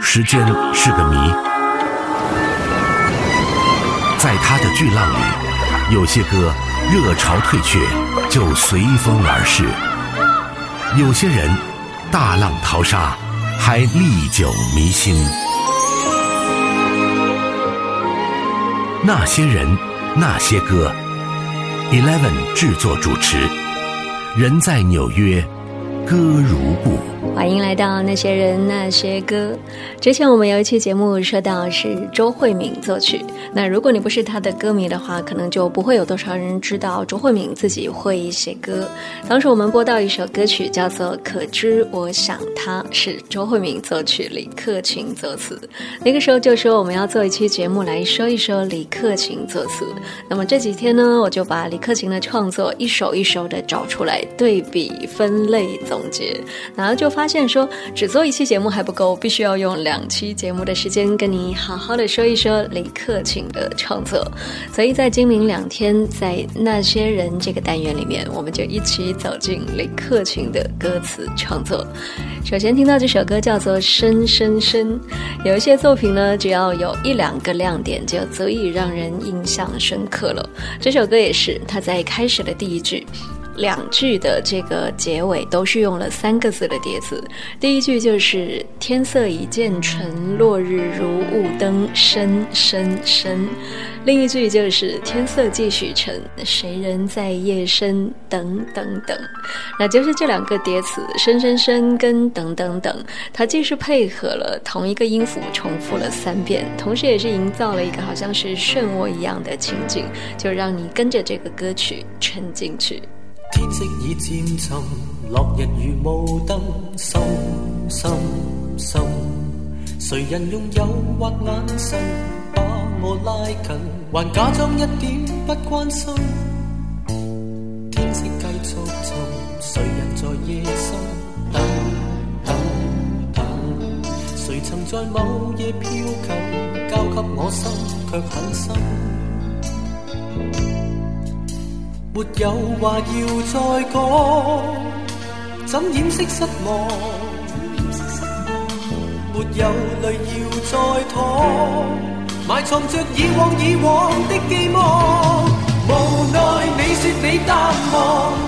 时间是个谜，在他的巨浪里，有些歌热潮退却就随风而逝，有些人大浪淘沙还历久弥新。那些人，那些歌，Eleven 制作主持，人在纽约。歌如故，欢迎来到那些人那些歌。之前我们有一期节目说到是周慧敏作曲，那如果你不是他的歌迷的话，可能就不会有多少人知道周慧敏自己会写歌。当时我们播到一首歌曲叫做《可知我想他》，是周慧敏作曲，李克勤作词。那个时候就说我们要做一期节目来说一说李克勤作词。那么这几天呢，我就把李克勤的创作一首一首的找出来对比分类总。总结，然后就发现说，只做一期节目还不够，必须要用两期节目的时间跟你好好的说一说李克勤的创作。所以在今明两天，在那些人这个单元里面，我们就一起走进李克勤的歌词创作。首先听到这首歌叫做《深深深》，有一些作品呢，只要有一两个亮点，就足以让人印象深刻了。这首歌也是，他在开始的第一句。两句的这个结尾都是用了三个字的叠词，第一句就是“天色已渐沉，落日如雾灯，深深深”，另一句就是“天色继续沉，谁人在夜深等等等”。那就是这两个叠词“深深深”跟“等等等”，它既是配合了同一个音符重复了三遍，同时也是营造了一个好像是漩涡一样的情景，就让你跟着这个歌曲沉进去。天色已渐沉，落日如雾灯，深深深。谁人用诱惑眼神把我拉近，还假装一点不关心。天色继续沉，谁人在夜深等等等？谁曾在某夜飘近，交给我心，却很深。没有话要再讲，怎掩饰失望？没有泪要再淌，埋藏着以往以往的寄望。无奈你说你淡忘，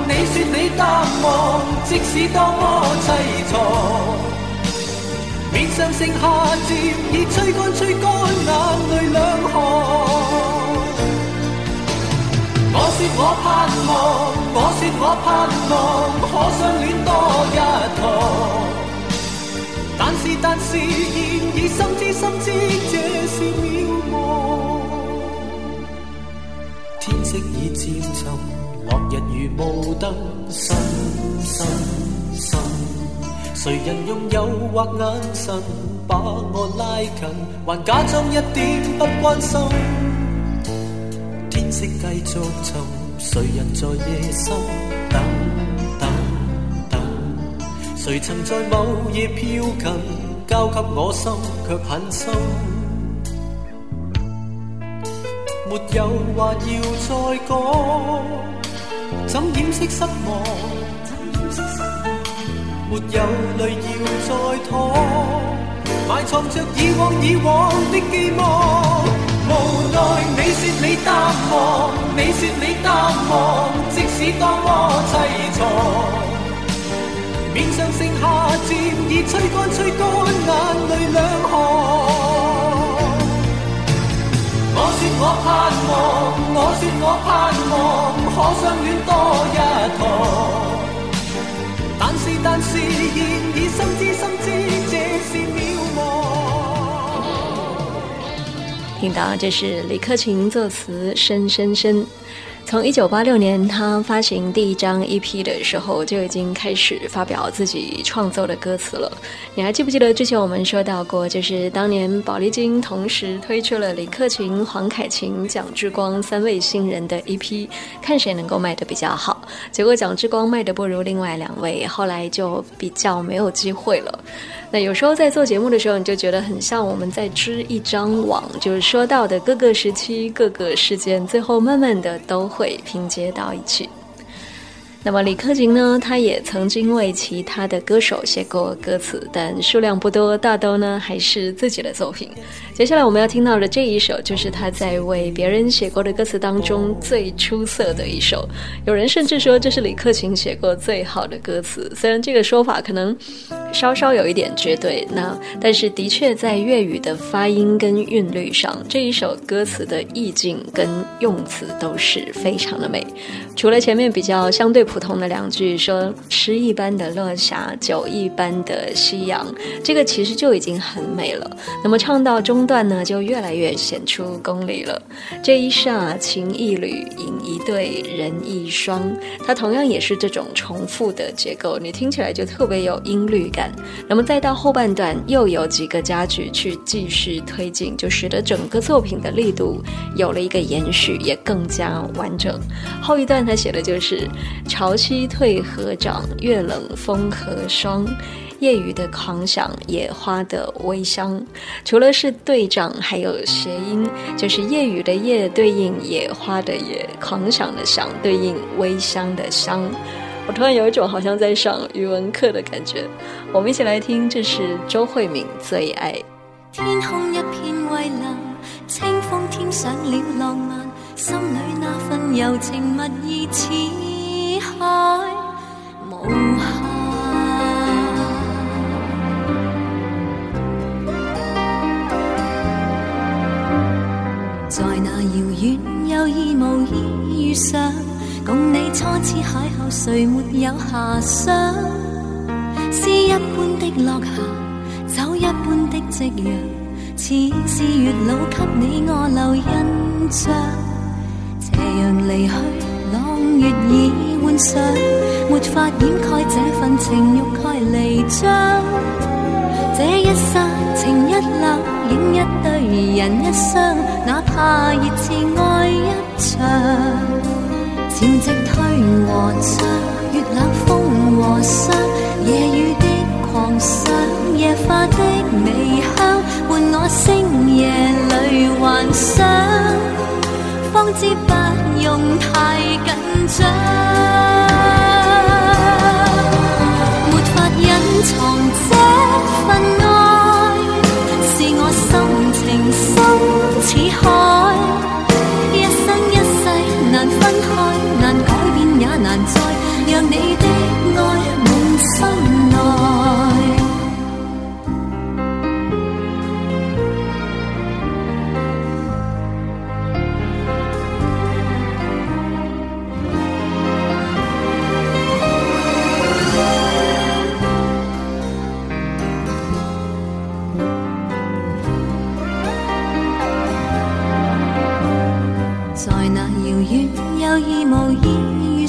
你说你淡忘，即使多么凄怆，面上剩下渐已吹干吹干眼泪两行。我说我盼望，我说我盼望，可相恋多一趟。但是但是，现已深知深知，这是渺茫。天色已渐沉，落日如雾灯，深深深。谁人用诱惑眼神把我拉近，还假装一点不关心。色继续沉，谁人在夜深等等等？谁曾在某夜飘近，交给我心却很深。没有话要再讲，怎掩饰失望？没有泪要再淌，埋藏着以往以往的寄望。无奈你说你淡忘，你说你淡忘，即使多么凄怆，面上剩下渐已吹干吹干眼泪两行。我说我盼望，我说我盼望，可相恋多一趟，但是但是现已心知心听到，这是李克勤作词，深深深。从一九八六年他发行第一张 EP 的时候，就已经开始发表自己创作的歌词了。你还记不记得之前我们说到过，就是当年宝丽金同时推出了李克勤、黄凯芹、蒋志光三位新人的 EP，看谁能够卖的比较好。结果蒋志光卖的不如另外两位，后来就比较没有机会了。那有时候在做节目的时候，你就觉得很像我们在织一张网，就是说到的各个时期、各个事件，最后慢慢的都会拼接到一起。那么李克勤呢，他也曾经为其他的歌手写过歌词，但数量不多，大都呢还是自己的作品。接下来我们要听到的这一首，就是他在为别人写过的歌词当中最出色的一首。有人甚至说这是李克勤写过最好的歌词，虽然这个说法可能稍稍有一点绝对，那但是的确在粤语的发音跟韵律上，这一首歌词的意境跟用词都是非常的美。除了前面比较相对。普通的两句说“诗一般的落霞，酒一般的夕阳”，这个其实就已经很美了。那么唱到中段呢，就越来越显出功力了。这一霎情一缕，影一对，人一双，它同样也是这种重复的结构，你听起来就特别有音律感。那么再到后半段，又有几个佳句去继续推进，就使得整个作品的力度有了一个延续，也更加完整。后一段他写的就是。潮汐退和涨，月冷风和霜，夜雨的狂想，野花的微香。除了是队长，还有谐音，就是夜雨的夜对应野花的野，狂想的想对应微香的香。我突然有一种好像在上语文课的感觉。我们一起来听，这是周慧敏最爱。天空一片蔚蓝，清风添上了浪漫，心里那份柔情蜜意似。海无限，遥远有意无意遇上，共你初次邂逅，谁没有遐想？诗一般的落霞，酒一般的夕阳，似是月老给你我留印象，斜阳离去，朗月已。幻想，没法掩盖这份情欲盖弥彰。这一刹情一缕，影一对人一双，哪怕热炽爱一场。潮汐退和涨，月冷风和霜，夜雨的狂想，夜花的微香，伴我星夜里幻想，方知不用太紧张。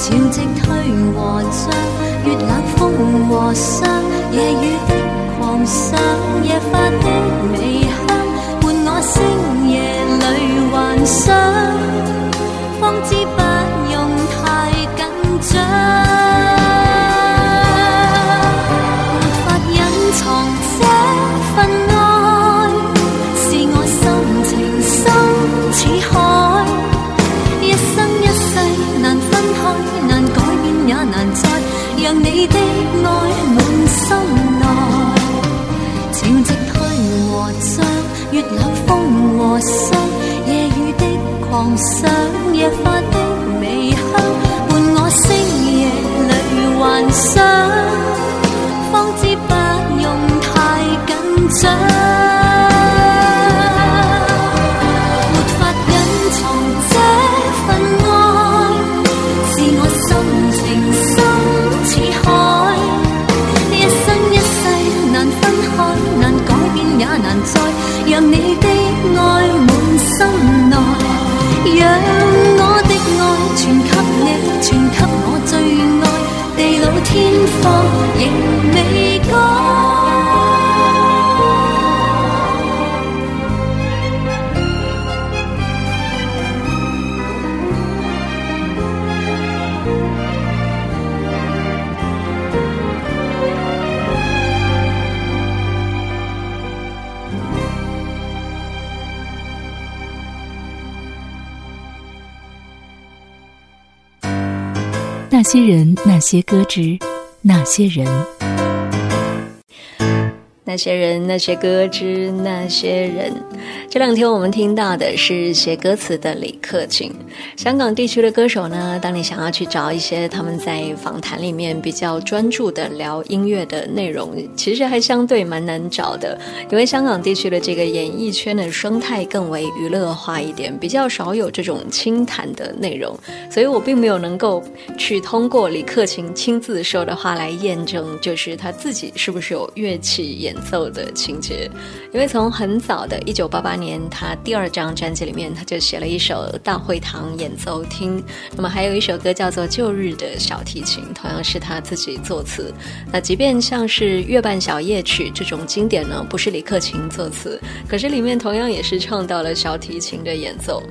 潮汐退和涨，月冷风和霜，夜雨的狂想，夜花的微香，伴我星夜里幻想，方知不用太紧张，冷风和霜，夜雨的狂想，野花的微香，伴我星夜里幻想，些歌之那些人。那些人，那些歌之那些人。这两天我们听到的是写歌词的李克勤。香港地区的歌手呢，当你想要去找一些他们在访谈里面比较专注的聊音乐的内容，其实还相对蛮难找的。因为香港地区的这个演艺圈的生态更为娱乐化一点，比较少有这种清谈的内容，所以我并没有能够去通过李克勤亲自说的话来验证，就是他自己是不是有乐器演。奏的情节，因为从很早的一九八八年，他第二张专辑里面，他就写了一首《大会堂演奏厅》，那么还有一首歌叫做《旧日的小提琴》，同样是他自己作词。那即便像是《月半小夜曲》这种经典呢，不是李克勤作词，可是里面同样也是唱到了小提琴的演奏。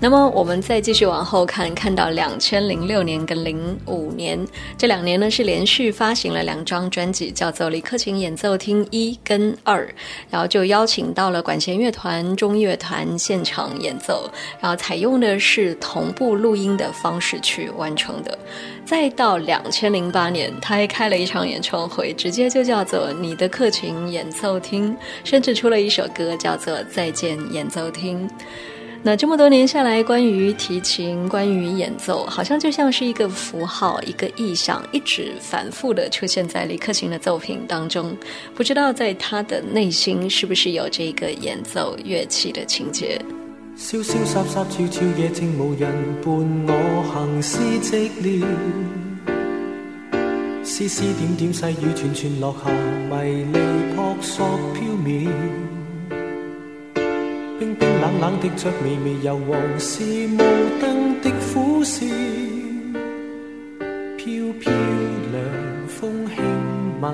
那么我们再继续往后看，看到两千零六年跟零五年这两年呢，是连续发行了两张专辑，叫做《李克勤演奏厅一》跟二，然后就邀请到了管弦乐团、中乐团现场演奏，然后采用的是同步录音的方式去完成的。再到两千零八年，他还开了一场演唱会，直接就叫做《你的客群演奏厅》，甚至出了一首歌叫做《再见演奏厅》。那这么多年下来，关于提琴，关于演奏，好像就像是一个符号，一个意象，一直反复的出现在李克勤的作品当中。不知道在他的内心，是不是有这个演奏乐器的情节？潇潇洒洒，悄悄夜静，无人伴我行诗寂寥。丝丝点点细雨，串串落下，迷离扑朔飘渺。冰冰冷冷的着，微微柔黄，是雾灯的苦笑。飘飘凉风轻吻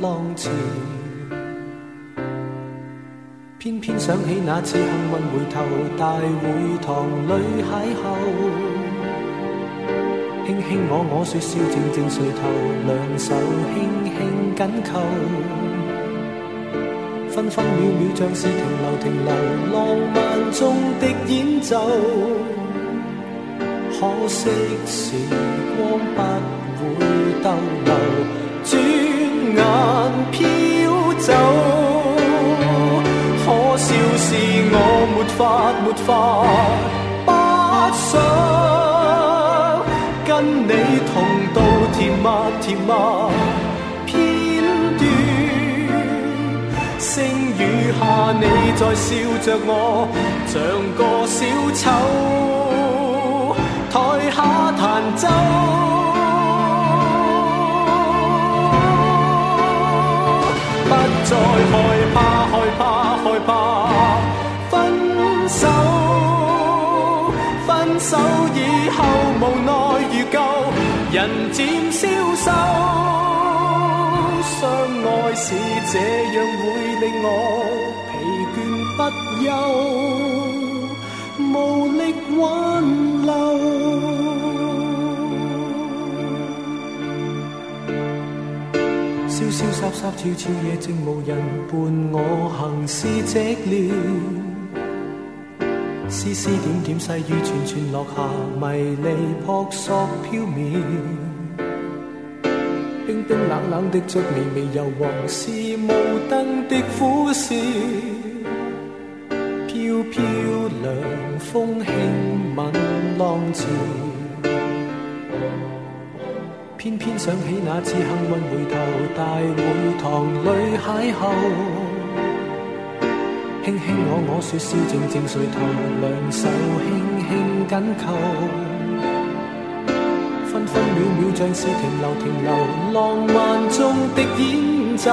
浪潮，偏偏想起那次幸运回头，大会堂里邂逅。轻轻我我说笑，静静垂头，两手轻轻紧扣。分分秒秒像是停留停留，浪漫中的演奏。可惜时光不会逗留，转眼飘走。可笑是我没法没法，不想跟你同度甜蜜甜蜜。怕，你在笑着我，像个小丑，台下弹奏。不再害怕，害怕，害怕分手。分手以后，无奈如旧，人渐消瘦。是这样，会令我疲倦不休，无力挽留。潇潇洒洒，悄悄夜静，无人伴我行是寂寥。丝丝点点细雨，串串落下，迷离扑朔飘渺。冰冷冷的烛，微微柔黄，是雾灯的苦笑。飘飘凉风轻吻浪潮，偏偏想起那次幸运回头，大会堂里邂逅。轻轻我我说笑，静静垂头，两手轻轻紧扣。分分秒秒像是停留停留，浪漫中的演奏。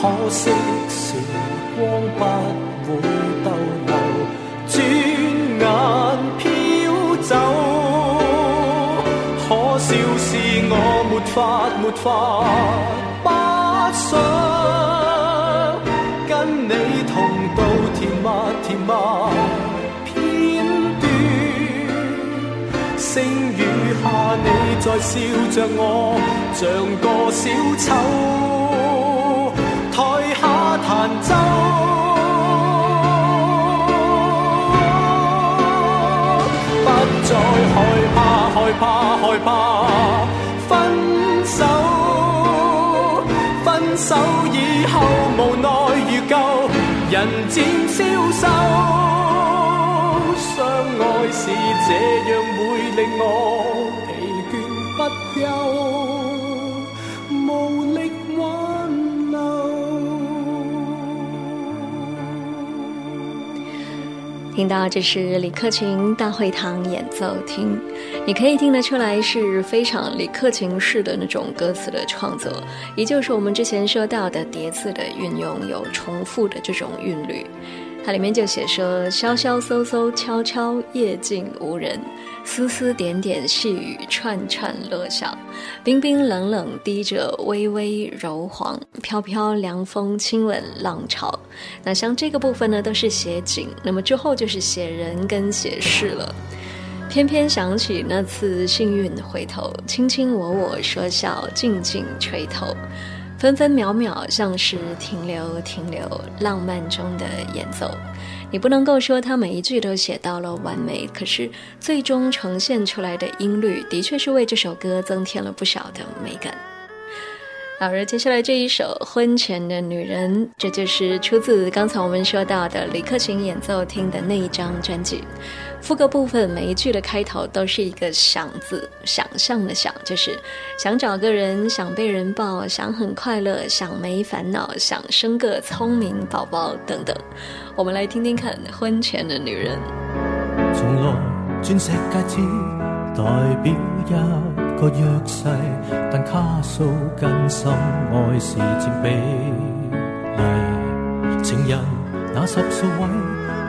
可惜时光不会逗留，转眼飘走。可笑是我没法没法，不想跟你同度甜蜜甜蜜。星雨下，你在笑着我，像个小丑，台下弹奏。不再害怕。害怕，害怕分手。分手以后无奈如旧，人渐消瘦。这样，会令我疲倦不休。无力挽留听到这是李克勤大会堂演奏厅，你可以听得出来是非常李克勤式的那种歌词的创作，也就是我们之前说到的叠字的运用，有重复的这种韵律。它里面就写说：潇潇飕飕，悄悄，夜静无人；丝丝点点细雨，串串落响；冰冰冷冷，滴着微微柔黄；飘飘凉风，亲吻浪潮。那像这个部分呢，都是写景，那么之后就是写人跟写事了。偏偏想起那次幸运回头，卿卿我我说笑，静静垂头。分分秒秒像是停留停留，浪漫中的演奏，你不能够说它每一句都写到了完美，可是最终呈现出来的音律，的确是为这首歌增添了不少的美感。好，而接下来这一首《婚前的女人》，这就是出自刚才我们说到的李克勤演奏厅的那一张专辑。副歌部分每一句的开头都是一个“想”字，想象的“想”，就是想找个人，想被人抱，想很快乐，想没烦恼，想生个聪明宝宝等等。我们来听听看《婚前的女人》。从来钻石戒指代表一。个弱势，但卡数跟心爱是渐比例。情人那十数位，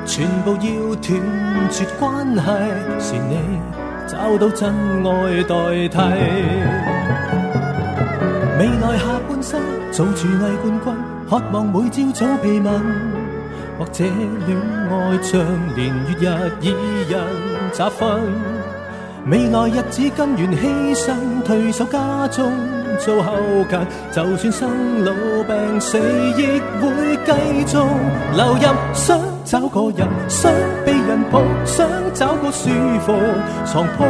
全部要断绝关系，是你找到真爱代替。未来下半生做厨艺冠军，渴望每朝早被问，或者恋爱像年月日以人扎分。未来日子甘愿牺牲，退守家中做后勤，就算生老病死，亦会继续流入。想找个人，想被人抱，想找个舒服床铺，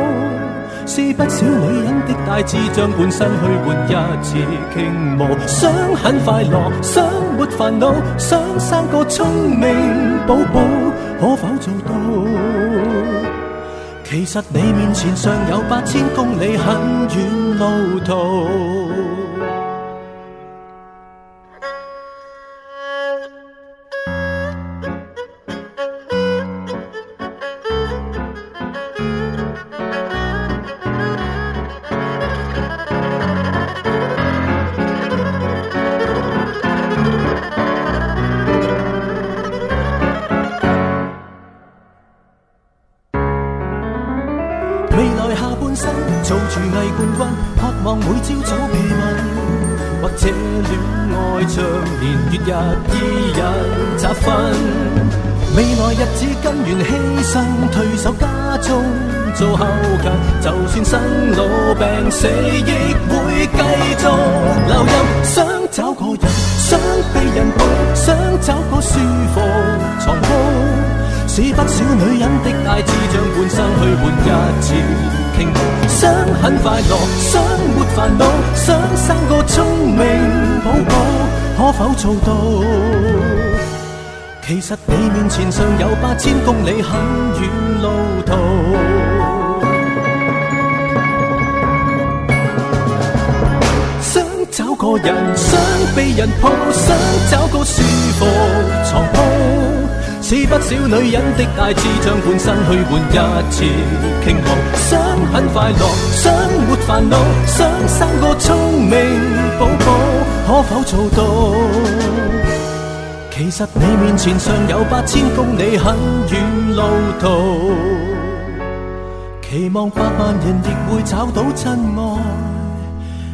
是不少女人的大志，将半生去换一次倾慕。想很快乐，想没烦恼，想生个聪明宝宝，可否做到？其实你面前尚有八千公里很远路途。日依人集训。未来日子甘愿牺牲，退守家中做后勤。就算生老病死，亦会继续留任。想找个人，想被人抱，想找个舒服床铺。是不少女人的大志，将半生去换一次倾慕。想很快乐，想没烦恼，想生个聪明宝宝。寶寶可否做到？其实你面前尚有八千公里很远路途。想找个人，想被人抱，想找个舒服床铺，是不少女人的大志，将半生去换一次倾慕。想很快乐，想没烦恼，想生个聪明宝宝，可否做到？其实你面前尚有八千公里很远路途，期望百万人亦会找到真爱。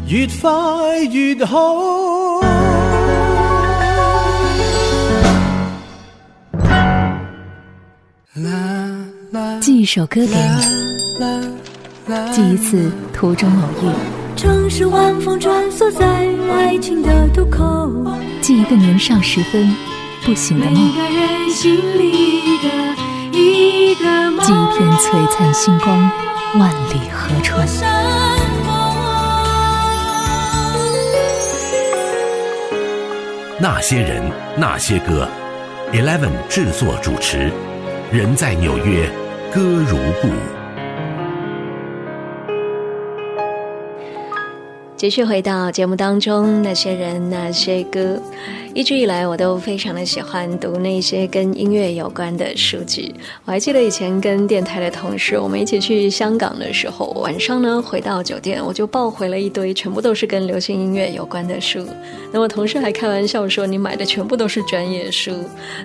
越快越好。寄一首歌给你，寄一次途中偶遇。城市晚风穿梭在爱情的渡口，记一个年少时分不醒的梦。每个人心里的一个梦。寄一片璀璨星光。万里河川。那些人，那些歌，Eleven 制作主持，人在纽约，歌如故。继续回到节目当中，那些人，那些歌。一直以来，我都非常的喜欢读那些跟音乐有关的书籍。我还记得以前跟电台的同事，我们一起去香港的时候，晚上呢回到酒店，我就抱回了一堆全部都是跟流行音乐有关的书。那么同事还开玩笑说：“你买的全部都是专业书。”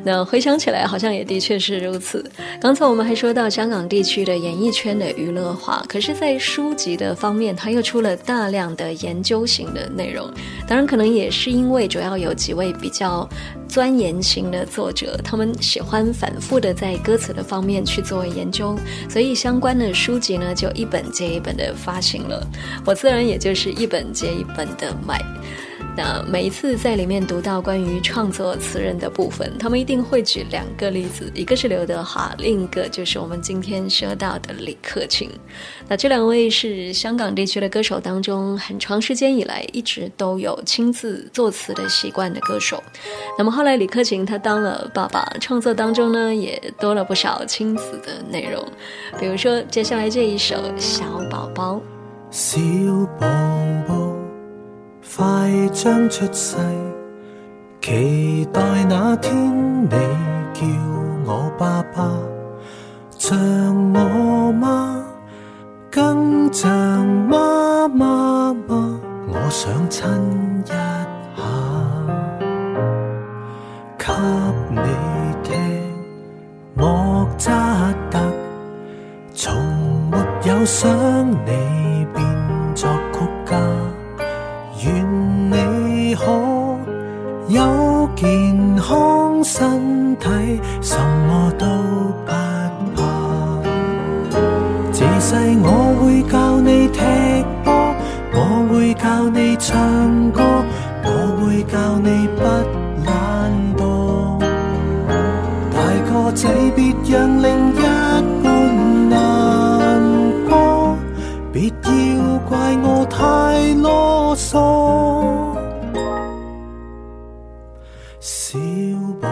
那回想起来，好像也的确是如此。刚才我们还说到香港地区的演艺圈的娱乐化，可是，在书籍的方面，它又出了大量的研究型的内容。当然，可能也是因为主要有几位。比较钻研型的作者，他们喜欢反复的在歌词的方面去做研究，所以相关的书籍呢，就一本接一本的发行了。我自然也就是一本接一本的买。那每一次在里面读到关于创作词人的部分，他们一定会举两个例子，一个是刘德华，另一个就是我们今天说到的李克勤。那这两位是香港地区的歌手当中，很长时间以来一直都有亲自作词的习惯的歌手。那么后来李克勤他当了爸爸，创作当中呢也多了不少亲子的内容，比如说接下来这一首《小宝宝》。小宝宝。快将出世，期待那天你叫我爸爸，像我妈，更像妈妈吗？我想亲一下，给你听莫扎特，从没有想你唱歌，我会教你不懒惰。大个仔别让另一半难过，别要怪我太啰嗦。小宝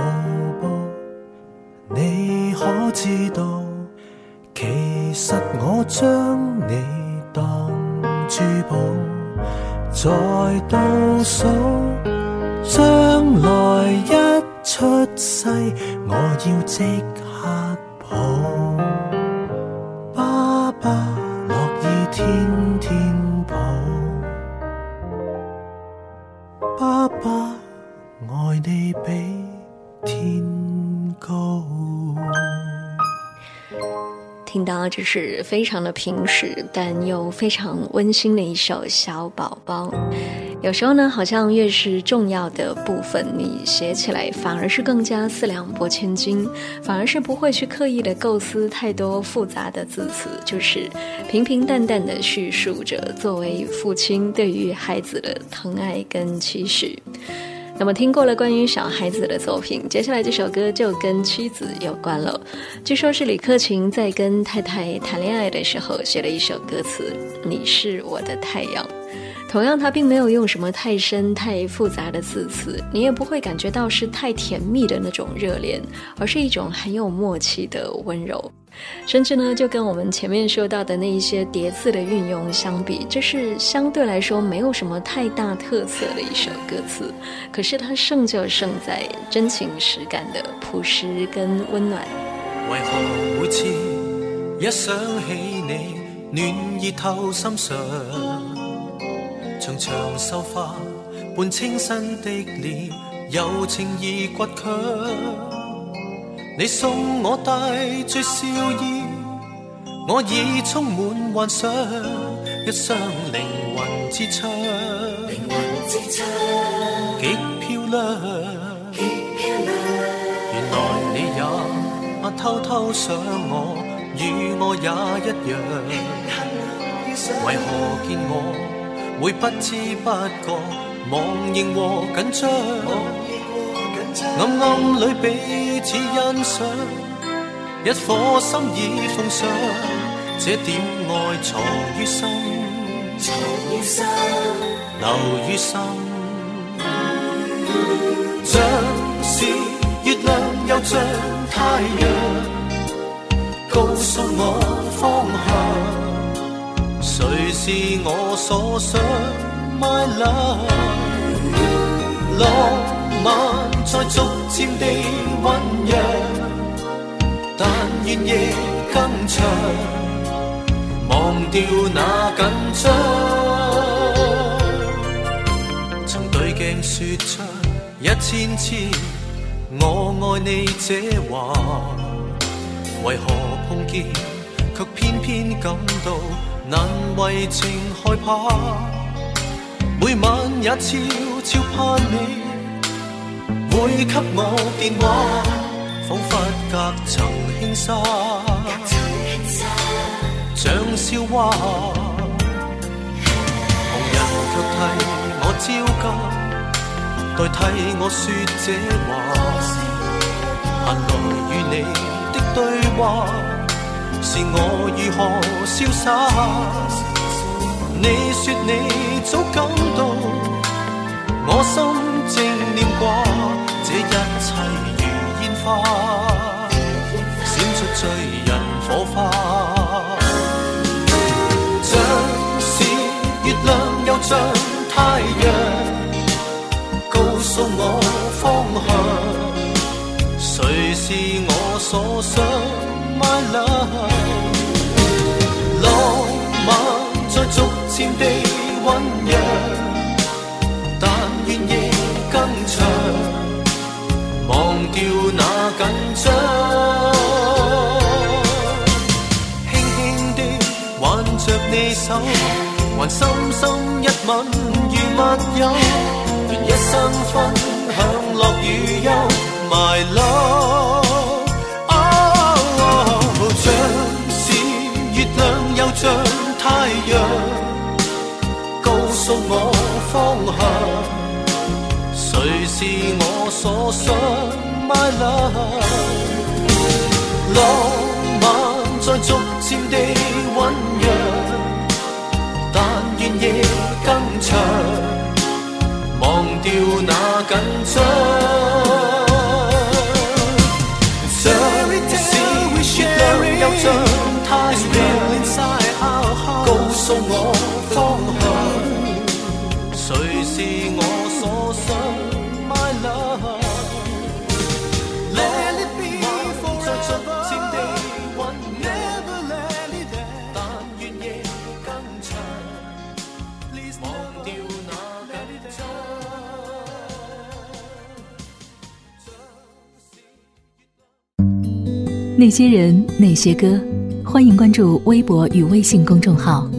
宝，你可知道？其实我将你当珠宝，在倒数将来一出世，我要即听到这是非常的平实，但又非常温馨的一首《小宝宝》。有时候呢，好像越是重要的部分，你写起来反而是更加四两拨千斤，反而是不会去刻意的构思太多复杂的字词，就是平平淡淡的叙述着作为父亲对于孩子的疼爱跟期许。那么听过了关于小孩子的作品，接下来这首歌就跟妻子有关了。据说是李克勤在跟太太谈恋爱的时候写了一首歌词：“你是我的太阳。”同样，他并没有用什么太深、太复杂的字词，你也不会感觉到是太甜蜜的那种热恋，而是一种很有默契的温柔。甚至呢，就跟我们前面说到的那一些叠字的运用相比，这是相对来说没有什么太大特色的一首歌词。可是它胜就胜在真情实感的朴实跟温暖。为何每次一想起你，暖意透心上？长长秀发伴清新的脸，柔情而倔强。你送我带着笑意，我已充满幻想，一双灵魂之窗，极漂亮。原来你也偷偷想我，与我也一样。为何见我？会不知不觉忘形和紧张，暗暗里彼此欣赏，一颗心已奉上，这点爱藏于心，藏于心，留于心。像是月亮，又像太阳，告诉我方向。谁是我所想？My love，浪漫在逐渐地酝酿，但愿夜更长，忘掉那紧张。曾对镜说出一千次我爱你这话，为何碰见却偏偏感到难为情害怕？每晚也悄悄盼你会给我电话，仿佛隔层轻纱，像笑话。旁人却替我焦急。代替我说这话，闲来与你的对话，是我如何潇洒？你说你早感到，我心正念挂，这一切如烟花，闪出醉人火花，像是月亮又像太阳。告诉我方向，谁是我所想？My love，地酝酿，但愿夜更长，忘掉那紧张，轻轻地挽着你手，还深深一吻如密友。一生分享乐与忧，My love，告诉我方向，谁是我所想，My love，浪漫在逐渐地酝酿，但愿夜更长。忘掉那紧张，那些人，那些歌，欢迎关注微博与微信公众号，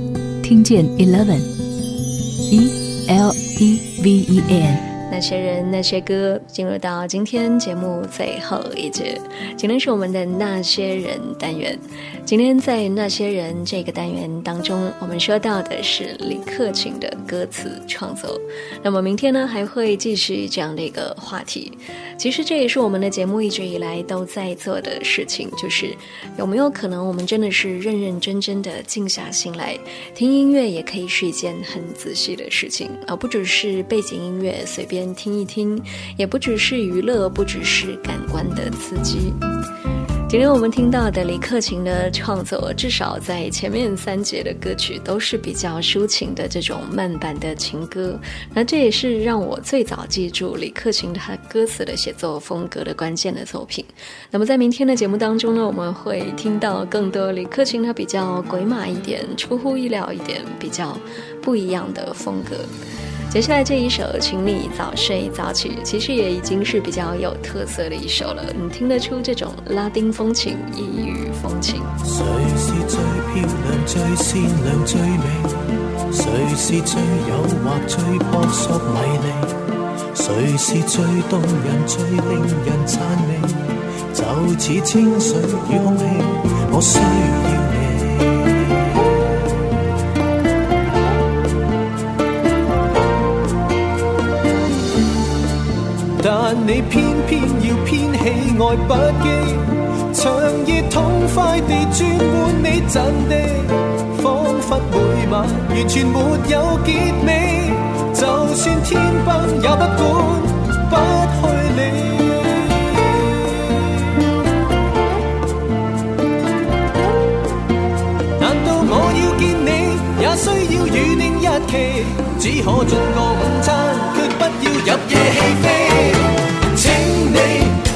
听见 Eleven，E L E V E N。那些人，那些歌，进入到今天节目最后一节。今天是我们的那些人单元。今天在那些人这个单元当中，我们说到的是李克勤的歌词创作。那么明天呢，还会继续这样的一个话题。其实这也是我们的节目一直以来都在做的事情，就是有没有可能我们真的是认认真真的静下心来听音乐，也可以是一件很仔细的事情，而不只是背景音乐随便。听一听，也不只是娱乐，不只是感官的刺激。今天我们听到的李克勤的创作，至少在前面三节的歌曲都是比较抒情的这种慢版的情歌。那这也是让我最早记住李克勤他歌词的写作风格的关键的作品。那么在明天的节目当中呢，我们会听到更多李克勤他比较鬼马一点、出乎意料一点、比较不一样的风格。接下来这一首《请你早睡早起》，其实也已经是比较有特色的一首了。你听得出这种拉丁风情、异域风情。谁是最漂亮、最善良、最美？谁是最诱惑、最扑朔迷离？谁是最动人、最令人赞美？就似清水与空气，我需要但你偏偏要偏喜爱不羁，长夜痛快地转换你真的，仿佛每晚完全没有结尾。就算天崩也不管，不去理。难道我要见你，也需要预定日期？只可进个午餐，却不要入夜起飞。你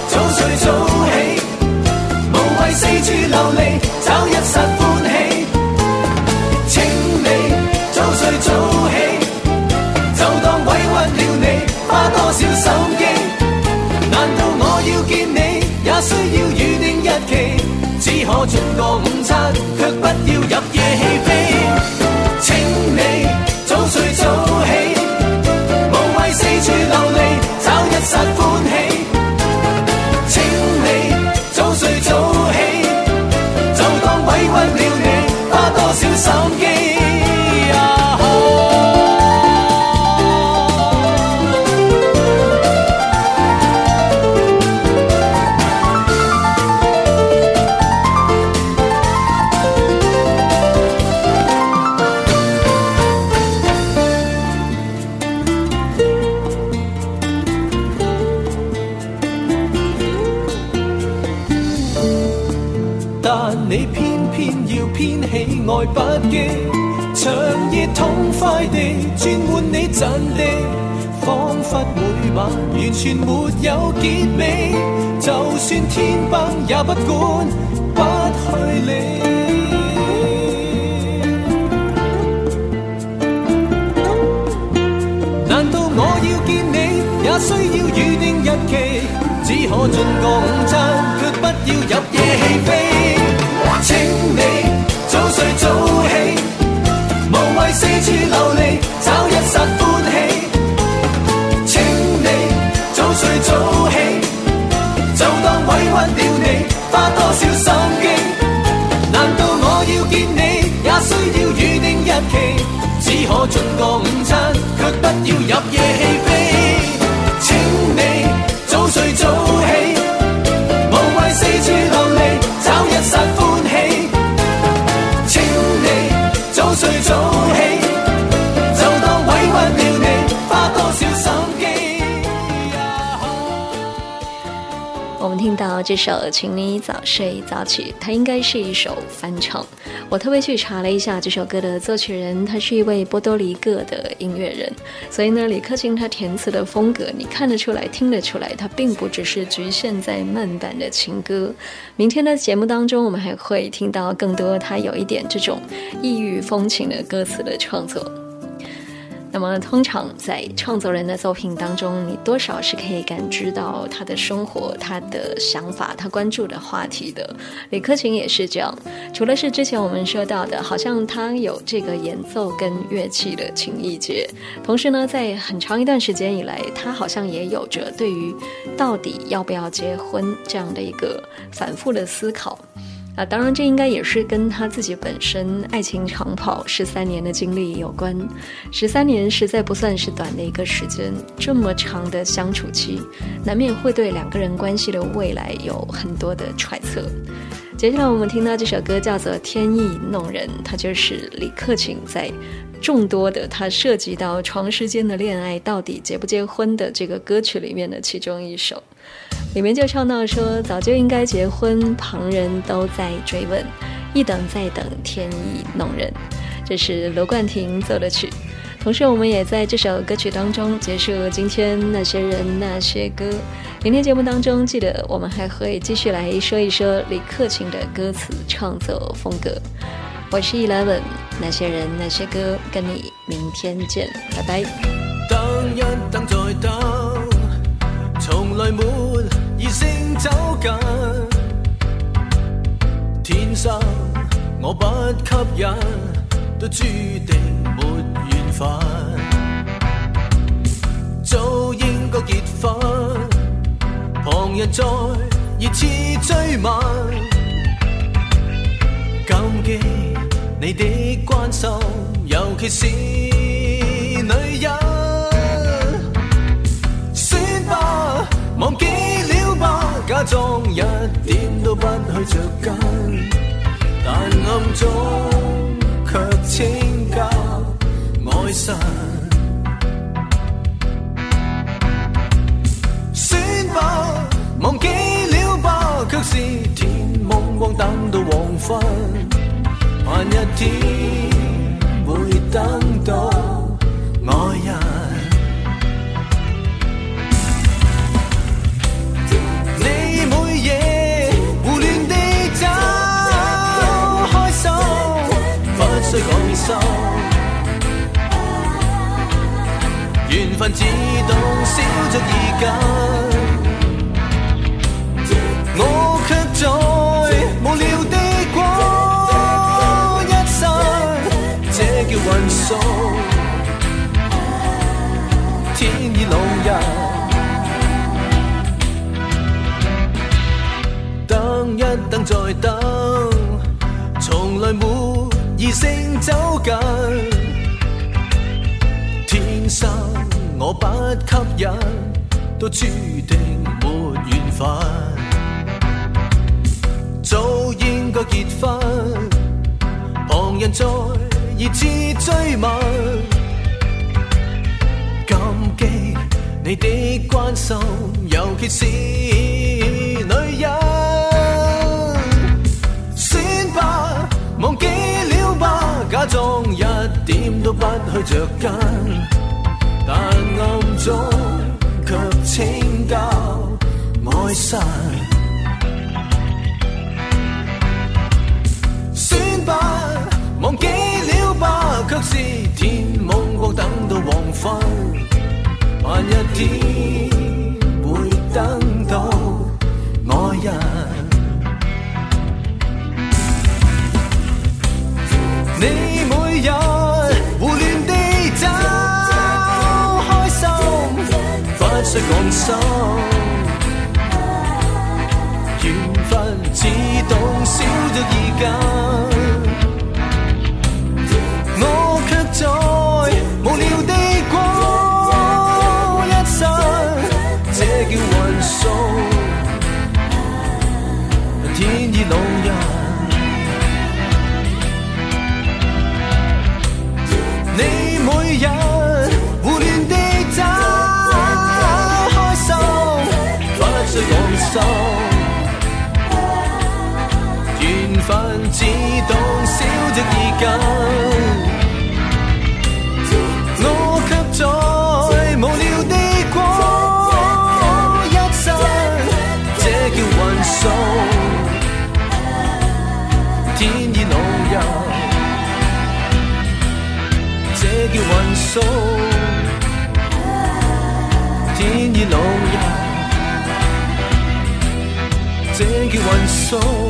早睡早起，无谓四处流离，找一刹欢喜。请你早睡早起，就当委屈了你，花多少心机？难道我要见你，也需要预定日期？只可进个午餐，却不要入夜起飞。请你早睡早起，无谓四处流离，找一刹也不管，不去理。难道我要见你，也需要预定日期？只可进个午餐，却不要入預定日期？只可進個午餐，卻不要入夜起飛。請你早睡早起，無謂四處流離，找一刹歡喜。請你早睡早起，就當委屈了你，花多少心機啊！我们听到这首《请你早睡早起》，它应该是一首翻唱。我特别去查了一下这首歌的作曲人，他是一位波多黎各的音乐人。所以呢，李克勤他填词的风格，你看得出来、听得出来，他并不只是局限在慢版的情歌。明天的节目当中，我们还会听到更多他有一点这种异域风情的歌词的创作。那么，通常在创作人的作品当中，你多少是可以感知到他的生活、他的想法、他关注的话题的。李克勤也是这样，除了是之前我们说到的，好像他有这个演奏跟乐器的情意结，同时呢，在很长一段时间以来，他好像也有着对于到底要不要结婚这样的一个反复的思考。啊，当然，这应该也是跟他自己本身爱情长跑十三年的经历有关。十三年实在不算是短的一个时间，这么长的相处期，难免会对两个人关系的未来有很多的揣测。接下来我们听到这首歌叫做《天意弄人》，它就是李克勤在众多的他涉及到长时间的恋爱到底结不结婚的这个歌曲里面的其中一首。里面就唱到说，早就应该结婚，旁人都在追问，一等再等，天意弄人。这是罗冠廷奏的曲。同时，我们也在这首歌曲当中结束今天那些人那些歌。明天节目当中，记得我们还会继续来说一说李克勤的歌词创作风格。我是 Eleven，那些人那些歌，跟你明天见，拜拜。等一等再等，從來沒異性走近。天生我不吸引，都注定没緣分。早應該結婚，旁人在熱切追問。感激你的關心，尤其是着紧，但暗中却请教爱神。算吧，忘记了吧，却是甜梦光等到黄昏。盼一天会等缘分自动少着意紧，我却在无聊地过。一生，这叫运数。天意弄人。等一等再等，从来没异性走近。天生我不吸引，都注定没缘分。早应该结婚，旁人。在热切追问，感激你的关心，尤其是女人。算吧，忘记了吧，假装一点都不去着紧，但暗中却请教爱神。算吧，忘记了吧，却是天梦光等到黄昏，盼一天会等到爱人。你每日胡乱地找需讲少着意紧，我却在无聊地过一生，这叫运数。天意弄人。这叫运数，天意弄人，这叫运数。